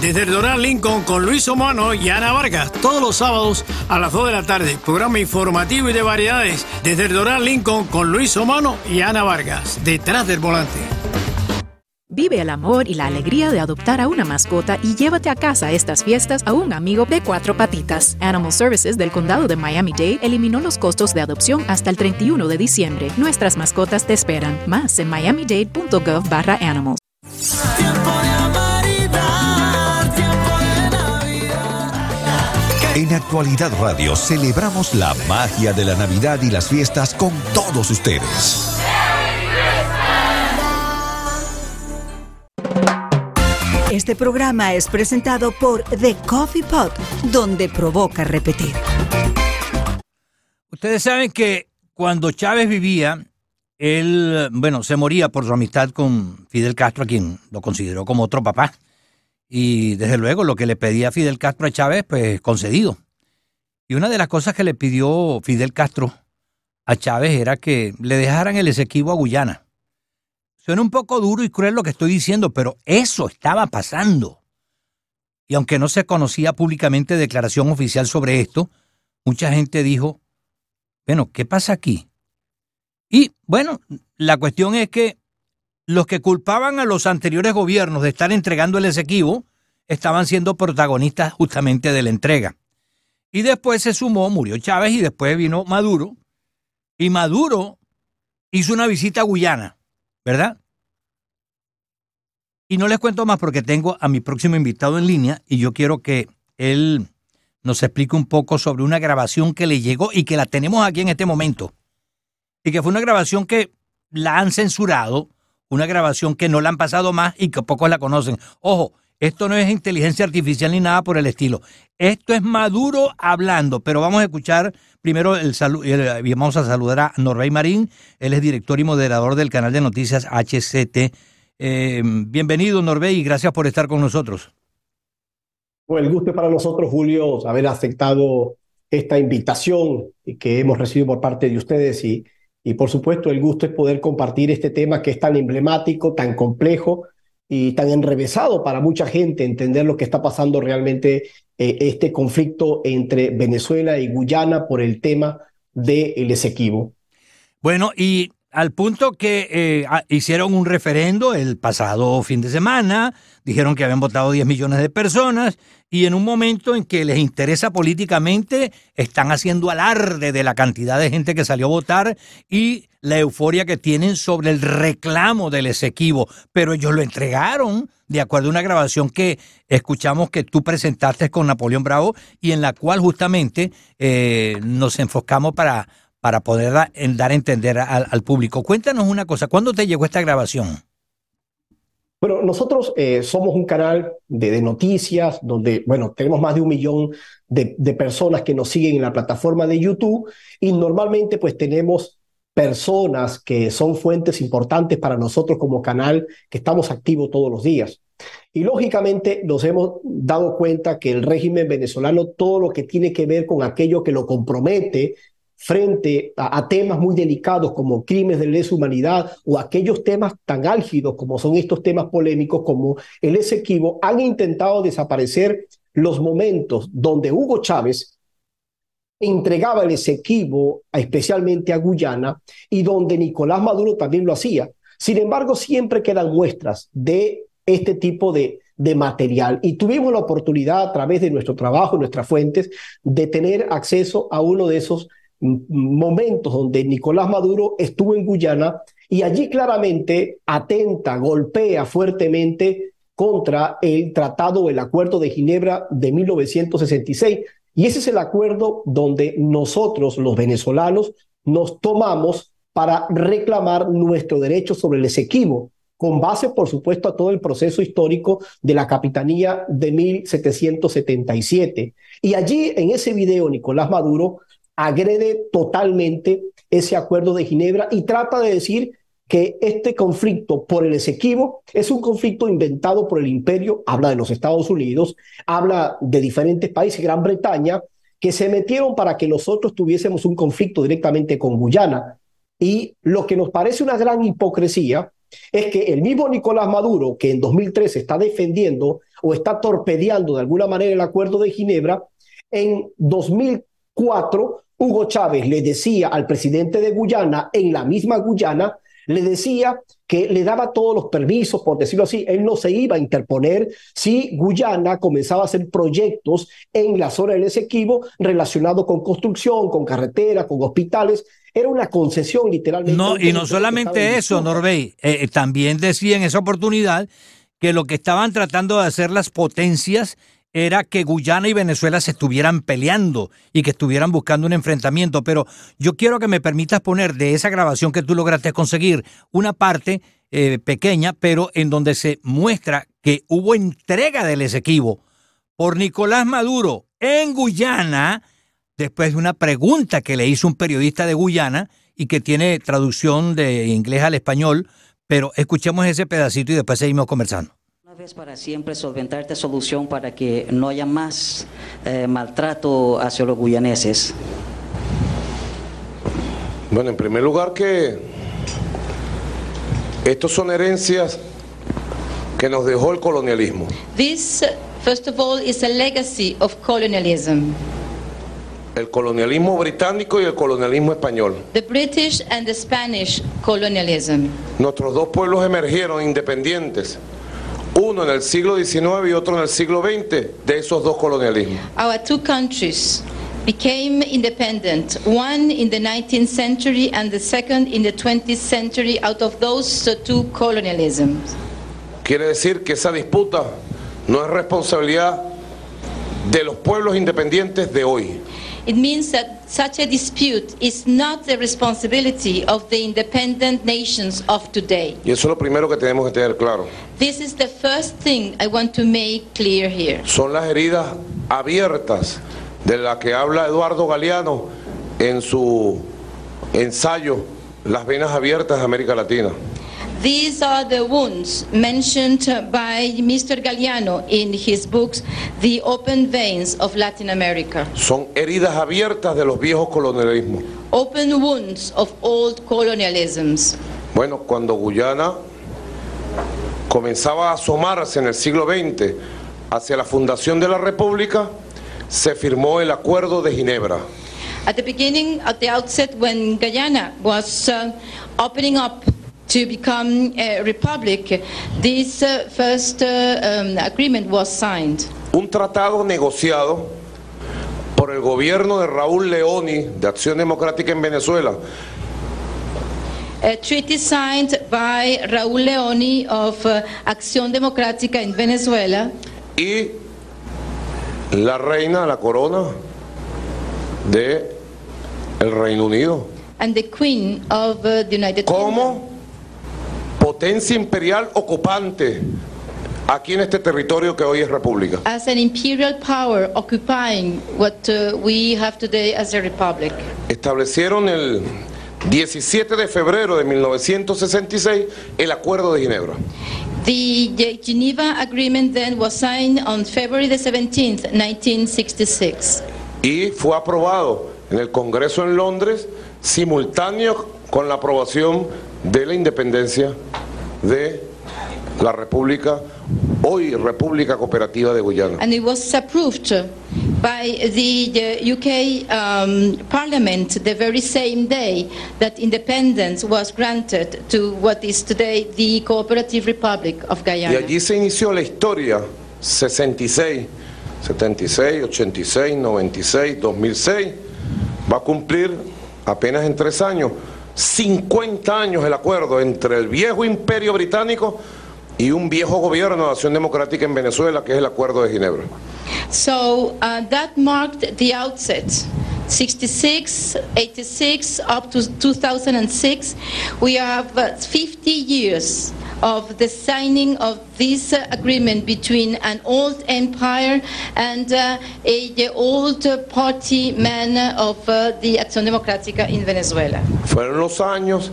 desde el Doral Lincoln con Luis Omano y Ana Vargas, todos los sábados a las 2 de la tarde. Programa informativo y de variedades desde el Doral Lincoln con Luis Omano y Ana Vargas, detrás del volante. Vive el amor y la alegría de adoptar a una mascota y llévate a casa estas fiestas a un amigo de cuatro patitas. Animal Services del Condado de Miami-Dade eliminó los costos de adopción hasta el 31 de diciembre. Nuestras mascotas te esperan. Más en miamidade.gov En Actualidad Radio celebramos la magia de la Navidad y las fiestas con todos ustedes. Este programa es presentado por The Coffee Pot, donde provoca repetir. Ustedes saben que cuando Chávez vivía, él, bueno, se moría por su amistad con Fidel Castro, a quien lo consideró como otro papá. Y desde luego lo que le pedía Fidel Castro a Chávez, pues concedido. Y una de las cosas que le pidió Fidel Castro a Chávez era que le dejaran el Esequibo a Guyana. Suena un poco duro y cruel lo que estoy diciendo, pero eso estaba pasando. Y aunque no se conocía públicamente declaración oficial sobre esto, mucha gente dijo, bueno, ¿qué pasa aquí? Y bueno, la cuestión es que los que culpaban a los anteriores gobiernos de estar entregando el Esequibo estaban siendo protagonistas justamente de la entrega. Y después se sumó, murió Chávez y después vino Maduro. Y Maduro hizo una visita a Guyana, ¿verdad? Y no les cuento más porque tengo a mi próximo invitado en línea y yo quiero que él nos explique un poco sobre una grabación que le llegó y que la tenemos aquí en este momento. Y que fue una grabación que la han censurado una grabación que no la han pasado más y que pocos la conocen. Ojo, esto no es inteligencia artificial ni nada por el estilo. Esto es Maduro hablando, pero vamos a escuchar primero el saludo y vamos a saludar a Norrey Marín. Él es director y moderador del canal de noticias HCT. Eh, bienvenido, Norvey, y gracias por estar con nosotros. Bueno, el gusto para nosotros, Julio, haber aceptado esta invitación que hemos recibido por parte de ustedes y y por supuesto, el gusto es poder compartir este tema que es tan emblemático, tan complejo y tan enrevesado para mucha gente entender lo que está pasando realmente eh, este conflicto entre Venezuela y Guyana por el tema del el Esequibo. Bueno, y al punto que eh, hicieron un referendo el pasado fin de semana, dijeron que habían votado 10 millones de personas y en un momento en que les interesa políticamente están haciendo alarde de la cantidad de gente que salió a votar y la euforia que tienen sobre el reclamo del Esequibo, pero ellos lo entregaron de acuerdo a una grabación que escuchamos que tú presentaste con Napoleón Bravo y en la cual justamente eh, nos enfocamos para para poder dar a entender al, público. Cuéntanos una cosa, ¿cuándo te llegó esta grabación? Bueno, nosotros eh, somos un canal de, noticias donde, bueno, tenemos más de un millón de, de, personas que nos siguen en la plataforma de YouTube y normalmente pues tenemos personas que son fuentes importantes para nosotros como canal que estamos activos todos los días. Y lógicamente nos hemos dado cuenta que el régimen venezolano, todo lo que tiene que ver con aquello que lo compromete frente a, temas muy delicados como crímenes de lesa humanidad o aquellos temas tan álgidos como son estos temas polémicos como el Esequibo, han intentado desaparecer los momentos donde Hugo Chávez entregaba el Esequibo especialmente a Guyana y donde Nicolás Maduro también lo hacía. Sin embargo, siempre quedan muestras de este tipo de, de material. Y tuvimos la oportunidad a través de nuestro trabajo, nuestras fuentes, de tener acceso a uno de esos momentos donde Nicolás Maduro estuvo en Guyana y allí claramente atenta, golpea fuertemente contra el tratado el acuerdo de Ginebra de 1966. Y ese es el acuerdo donde nosotros, los venezolanos, nos tomamos para reclamar nuestro derecho sobre el Esequibo, con base, por supuesto, a todo el proceso histórico de la capitanía de 1777. Y allí, en ese video, Nicolás Maduro agrede totalmente ese acuerdo de Ginebra y trata de decir que este conflicto por el Esequibo es un conflicto inventado por el imperio, habla de los Estados Unidos, habla de diferentes países, Gran Bretaña, que se metieron para que nosotros tuviésemos un conflicto directamente con Guyana. Y lo que nos parece una gran hipocresía es que el mismo Nicolás Maduro, que en 2013 está defendiendo o está torpedeando de alguna manera el acuerdo de Ginebra, en 2004 Hugo Chávez le decía al presidente de Guyana, en la misma Guyana, le decía que le daba todos los permisos, por decirlo así, él no se iba a interponer si Guyana comenzaba a hacer proyectos en la zona del Esequibo relacionados con construcción, con carreteras, con hospitales. Era una concesión literalmente. No, y no solamente eso, Norbey, eh, también decía en esa oportunidad que lo que estaban tratando de hacer las potencias era que Guyana y Venezuela se estuvieran peleando y que estuvieran buscando un enfrentamiento. Pero yo quiero que me permitas poner de esa grabación que tú lograste conseguir una parte eh, pequeña, pero en donde se muestra que hubo entrega del Esequibo por Nicolás Maduro en Guyana, después de una pregunta que le hizo un periodista de Guyana y que tiene traducción de inglés al español, pero escuchemos ese pedacito y después seguimos conversando vez para siempre solventar esta solución para que no haya más eh, maltrato hacia los guyaneses? Bueno, en primer lugar que estos son herencias que nos dejó el colonialismo. This, first of all, is a legacy of colonialism. El colonialismo británico y el colonialismo español. The British and the Spanish colonialism. Nuestros dos pueblos emergieron independientes uno en el siglo XIX y otro en el siglo XX de esos dos colonialismos. Our two countries became independent, one in the 19th century and the second in the 20th century out of those two colonialisms. Quiere decir que esa disputa no es responsabilidad de los pueblos independientes de hoy. It means that such a dispute is not the responsibility of the independent nations of today. Y eso es lo primero que tenemos que tener claro. This is the first thing I want to make clear here. Son las heridas abiertas de la que habla Eduardo Galeano en su ensayo Las venas abiertas de América Latina. These are the wounds mentioned by Mr. Galliano in his books, The Open Veins of Latin America. Son heridas abiertas de los viejos colonialismos. Open wounds of old colonialisms. Bueno, cuando Guyana comenzaba a asomarse en el siglo XX hacia la fundación de la República, se firmó el Acuerdo de Ginebra. At the beginning, at the outset, when Guyana was uh, opening up to become a republic, this uh, first uh, um, agreement was signed. Un tratado negociado por el gobierno de Raúl Leoni de Acción Democrática en Venezuela. A treaty signed by Raúl Leoni of uh, Acción Democrática en Venezuela. Y la reina, la corona de el Reino Unido. And the Queen of uh, the United ¿Cómo? Potencia imperial ocupante aquí en este territorio que hoy es república. As an imperial power occupying what uh, we have today as a republic. Establecieron el 17 de febrero de 1966 el Acuerdo de Ginebra. The Geneva Agreement then was signed on February the 17th, 1966. Y fue aprobado en el Congreso en Londres simultáneo con la aprobación de la independencia de la República, hoy República Cooperativa de Guyana. And it was approved by the, the UK um, Parliament the very same day that independence was granted to what is today the Cooperative Republic of Guyana. Y allí se inició la historia 66, 76, 86, 96, 2006. Va a cumplir apenas en tres años 50 años el acuerdo entre el viejo imperio británico y un viejo gobierno de acción democrática en Venezuela, que es el Acuerdo de Ginebra. So uh, that marked the outset. 66, 86, up to 2006, we have 50 uh, years of the signing of this uh, agreement between an old empire and uh, a, the old party man of uh, the Acción Democrática in Venezuela. Fueron los años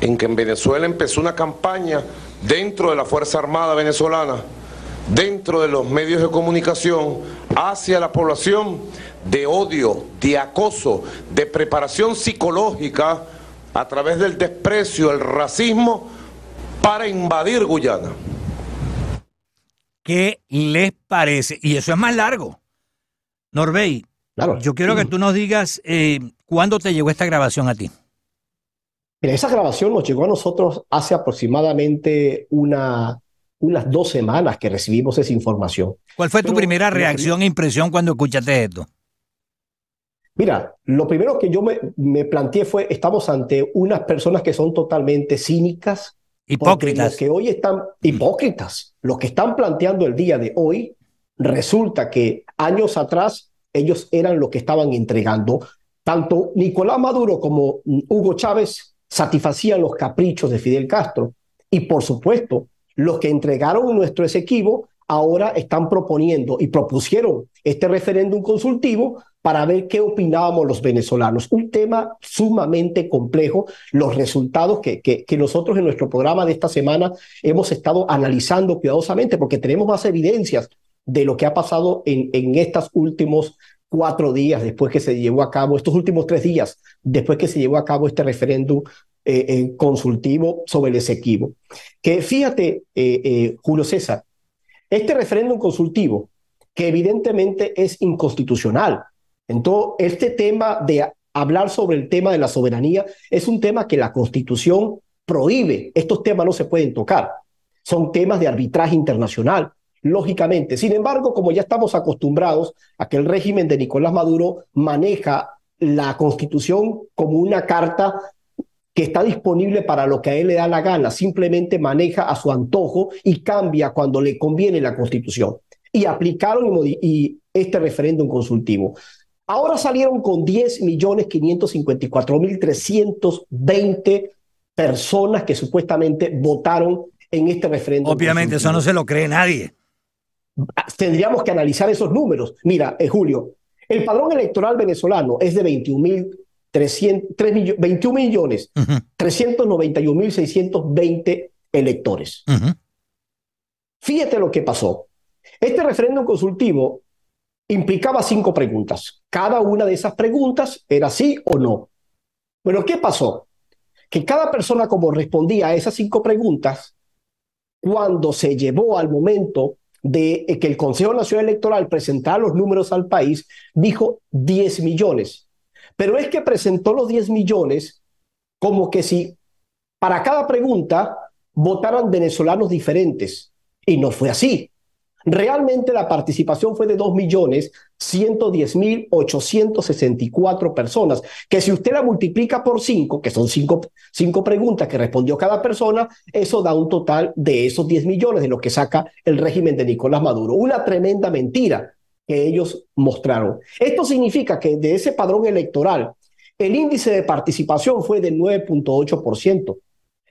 en que en Venezuela empezó una campaña dentro de la Fuerza Armada venezolana, dentro de los medios de comunicación, hacia la población de odio, de acoso, de preparación psicológica a través del desprecio, el racismo para invadir Guyana. ¿Qué les parece? Y eso es más largo. Norbey, Claro. yo quiero que tú nos digas eh, cuándo te llegó esta grabación a ti. Mira, esa grabación nos llegó a nosotros hace aproximadamente una, unas dos semanas que recibimos esa información. ¿Cuál fue tu primera reacción e impresión cuando escuchaste esto? Mira, lo primero que yo me, me planteé fue, estamos ante unas personas que son totalmente cínicas, Hipócritas. Los que hoy están hipócritas, los que están planteando el día de hoy, resulta que años atrás ellos eran los que estaban entregando. Tanto Nicolás Maduro como Hugo Chávez satisfacían los caprichos de Fidel Castro. Y por supuesto, los que entregaron nuestro Esequibo ahora están proponiendo y propusieron este referéndum consultivo para ver qué opinábamos los venezolanos. Un tema sumamente complejo, los resultados que, que, nosotros en nuestro programa de esta semana hemos estado analizando cuidadosamente porque tenemos más evidencias de lo que ha pasado en, en estos últimos cuatro días después que se llevó a cabo, estos últimos tres días después que se llevó a cabo este referéndum eh, eh, consultivo sobre el Esequibo. Que fíjate, eh, Julio César, este referéndum consultivo, que evidentemente es inconstitucional, entonces, este tema de hablar sobre el tema de la soberanía es un tema que la Constitución prohíbe. Estos temas no se pueden tocar. Son temas de arbitraje internacional, lógicamente. Sin embargo, como ya estamos acostumbrados a que el régimen de Nicolás Maduro maneja la Constitución como una carta que está disponible para lo que a él le da la gana, simplemente maneja a su antojo y cambia cuando le conviene la Constitución. Y aplicaron y, este referéndum consultivo. Ahora salieron con 10.554.320 personas que supuestamente votaron en este referéndum. Obviamente, eso no se lo cree nadie. Tendríamos que analizar esos números. Mira, eh, Julio, el padrón electoral venezolano es de 21 21 millones uh -huh. 391 mil 620 electores. Uh -huh. Fíjate lo que pasó. Este referéndum consultivo implicaba cinco preguntas. Cada una de esas preguntas era sí o no. Bueno, ¿qué pasó? Que cada persona como respondía a esas cinco preguntas, cuando se llevó al momento de que el Consejo Nacional Electoral presentara los números al país, dijo 10 millones. Pero es que presentó los 10 millones como que si para cada pregunta votaran venezolanos diferentes. Y no fue así. Realmente la participación fue de 2.110.864 personas, que si usted la multiplica por 5, que son 5 cinco, preguntas que respondió cada persona, eso da un total de esos 10 millones de lo que saca el régimen de Nicolás Maduro. Una tremenda mentira que ellos mostraron. Esto significa que de ese padrón electoral, el índice de participación fue del 9.8%.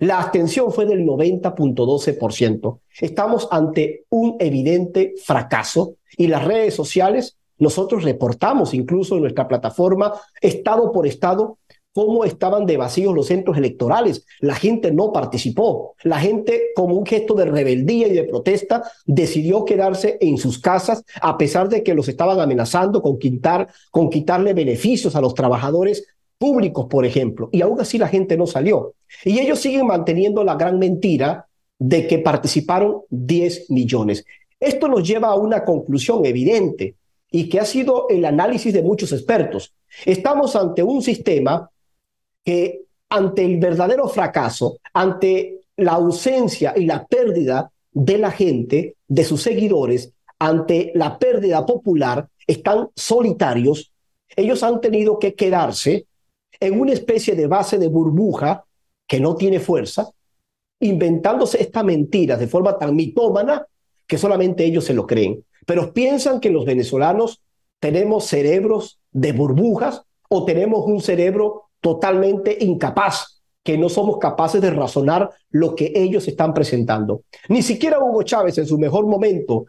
La abstención fue del 90.12%. Estamos ante un evidente fracaso y las redes sociales, nosotros reportamos incluso en nuestra plataforma, estado por estado, cómo estaban de vacíos los centros electorales. La gente no participó. La gente, como un gesto de rebeldía y de protesta, decidió quedarse en sus casas a pesar de que los estaban amenazando con, quitar, con quitarle beneficios a los trabajadores públicos, por ejemplo. Y aún así la gente no salió. Y ellos siguen manteniendo la gran mentira de que participaron 10 millones. Esto nos lleva a una conclusión evidente y que ha sido el análisis de muchos expertos. Estamos ante un sistema que ante el verdadero fracaso, ante la ausencia y la pérdida de la gente, de sus seguidores, ante la pérdida popular, están solitarios. Ellos han tenido que quedarse en una especie de base de burbuja que no tiene fuerza, inventándose estas mentiras de forma tan mitómana que solamente ellos se lo creen. Pero piensan que los venezolanos tenemos cerebros de burbujas o tenemos un cerebro totalmente incapaz, que no somos capaces de razonar lo que ellos están presentando. Ni siquiera Hugo Chávez en su mejor momento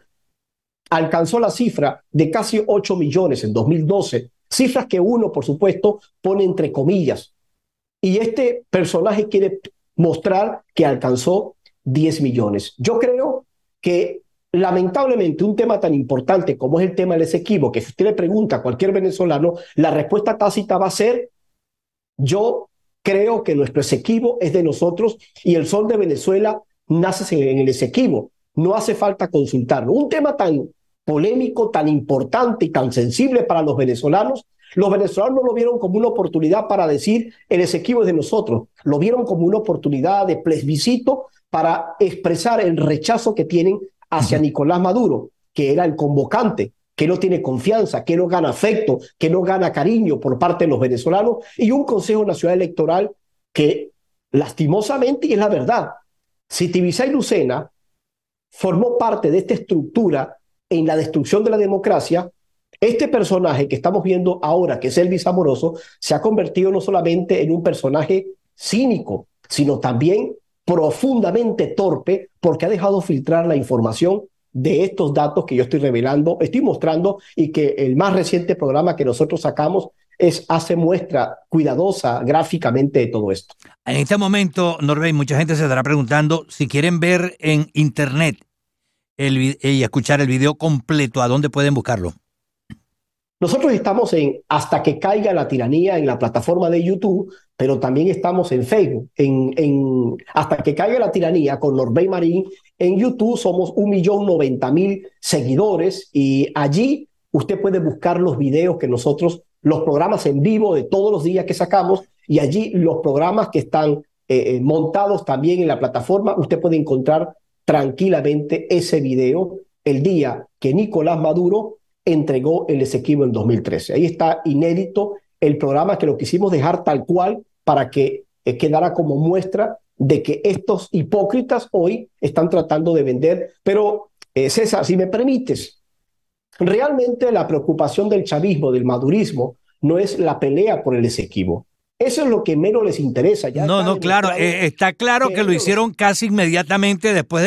alcanzó la cifra de casi 8 millones en 2012, cifras que uno, por supuesto, pone entre comillas. Y este personaje quiere mostrar que alcanzó 10 millones. Yo creo que lamentablemente un tema tan importante como es el tema del Esequibo, que si usted le pregunta a cualquier venezolano, la respuesta tácita va a ser yo creo que nuestro Esequibo es de nosotros y el sol de Venezuela naces en el Esequibo. No hace falta consultarlo. Un tema tan polémico, tan importante y tan sensible para los venezolanos, los venezolanos no lo vieron como una oportunidad para decir el Esequibo es de nosotros, lo vieron como una oportunidad de plebiscito para expresar el rechazo que tienen hacia Nicolás Maduro, que era el convocante, que no tiene confianza, que no gana afecto, que no gana cariño por parte de los venezolanos, y un Consejo Nacional Electoral que lastimosamente, y es la verdad, si Tibisay Lucena formó parte de esta estructura en la destrucción de la democracia, este personaje que estamos viendo ahora, que es Elvis Amoroso, se ha convertido no solamente en un personaje cínico, sino también profundamente torpe porque ha dejado filtrar la información de estos datos que yo estoy revelando, estoy mostrando y que el más reciente programa que nosotros sacamos es hace muestra cuidadosa gráficamente de todo esto. En este momento, Norbey, mucha gente se estará preguntando si quieren ver en internet el, y escuchar el video completo, ¿a dónde pueden buscarlo? Nosotros estamos en Hasta que caiga la tiranía en la plataforma de YouTube, pero también estamos en Facebook, en, en Hasta que caiga la tiranía con Norbey Marín. En YouTube somos un millón noventa mil seguidores y allí usted puede buscar los videos que nosotros, los programas en vivo de todos los días que sacamos y allí los programas que están eh, eh, montados también en la plataforma, usted puede encontrar tranquilamente ese video el día que Nicolás Maduro entregó el Esequibo en 2013. Ahí está inédito el programa que lo quisimos dejar tal cual para que eh, quedara como muestra de que estos hipócritas hoy están tratando de vender. Pero, eh, César, si me permites, realmente la preocupación del chavismo, del madurismo, no es la pelea por el Esequibo. Eso es lo que menos les interesa. Ya no, no, claro, eh, está claro que, lo hicieron casi inmediatamente después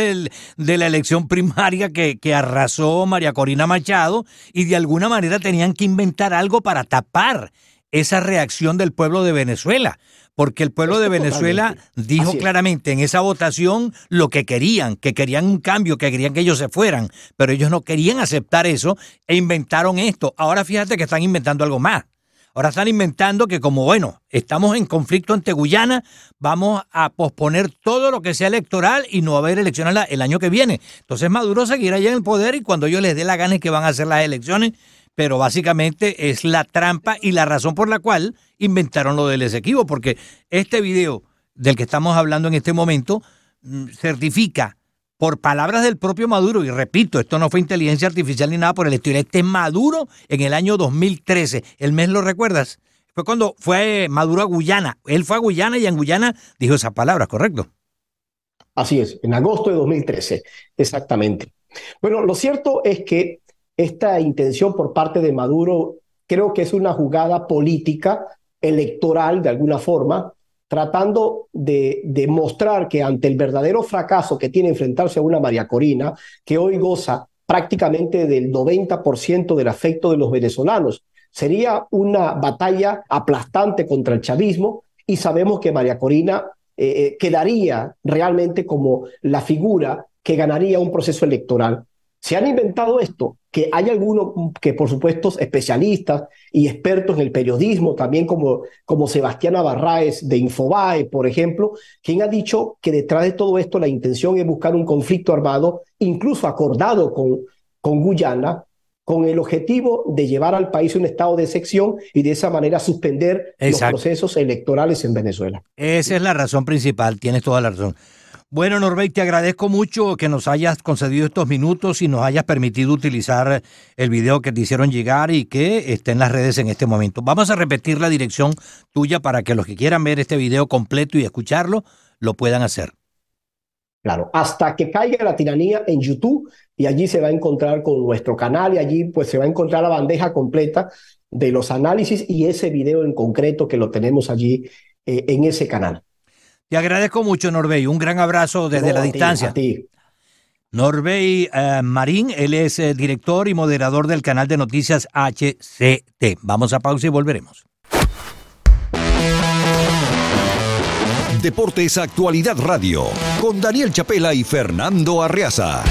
de la elección primaria que, que arrasó María Corina Machado y de alguna manera tenían que inventar algo para tapar esa reacción del pueblo de Venezuela, porque el pueblo de Venezuela dijo claramente en esa votación lo que querían, que querían un cambio, que querían que ellos se fueran, pero ellos no querían aceptar eso e inventaron esto. Ahora fíjate que están inventando algo más. Ahora están inventando que como, bueno, estamos en conflicto ante Guyana, vamos a posponer todo lo que sea electoral y no va a haber elecciones el año que viene. Entonces Maduro seguirá allá en el poder y cuando ellos les dé la gana es que van a hacer las elecciones, pero básicamente es la trampa y la razón por la cual inventaron lo del Esequibo, porque este video del que estamos hablando en este momento mm, certifica por palabras del propio Maduro, y repito, esto no fue inteligencia artificial ni nada por el estilo, este Maduro en el año 2013, el mes lo recuerdas, fue cuando fue Maduro a Guyana, él fue a Guyana y en Guyana dijo esas palabras, ¿correcto? Así es, en agosto de 2013, exactamente. Bueno, lo cierto es que esta intención por parte de Maduro creo que es una jugada política, electoral de alguna forma, tratando de, demostrar que ante el verdadero fracaso que tiene enfrentarse a una María Corina, que hoy goza prácticamente del 90% del afecto de los venezolanos, sería una batalla aplastante contra el chavismo y sabemos que María Corina eh, eh, quedaría realmente como la figura que ganaría un proceso electoral. Se han inventado esto, que hay algunos que por supuesto especialistas y expertos en el periodismo, también como, como Sebastián Barraez de Infobae, por ejemplo, quien ha dicho que detrás de todo esto la intención es buscar un conflicto armado, incluso acordado con, con Guyana, con el objetivo de llevar al país un estado de sección y de esa manera suspender los procesos electorales en Venezuela. Esa es la razón principal, tienes toda la razón. Bueno, Norbey, te agradezco mucho que nos hayas concedido estos minutos y nos hayas permitido utilizar el video que te hicieron llegar y que esté en las redes en este momento. Vamos a repetir la dirección tuya para que los que quieran ver este video completo y escucharlo lo puedan hacer. Claro, hasta que caiga la tiranía en YouTube y allí se va a encontrar con nuestro canal y allí pues se va a encontrar la bandeja completa de los análisis y ese video en concreto que lo tenemos allí eh, en ese canal. Te agradezco mucho, Norbey. Un gran abrazo desde la distancia. Norbey eh, Marín, él es eh, director y moderador del canal de noticias HCT. Vamos a pausa y volveremos. Deportes Actualidad Radio, con Daniel Chapela y Fernando Arreaza.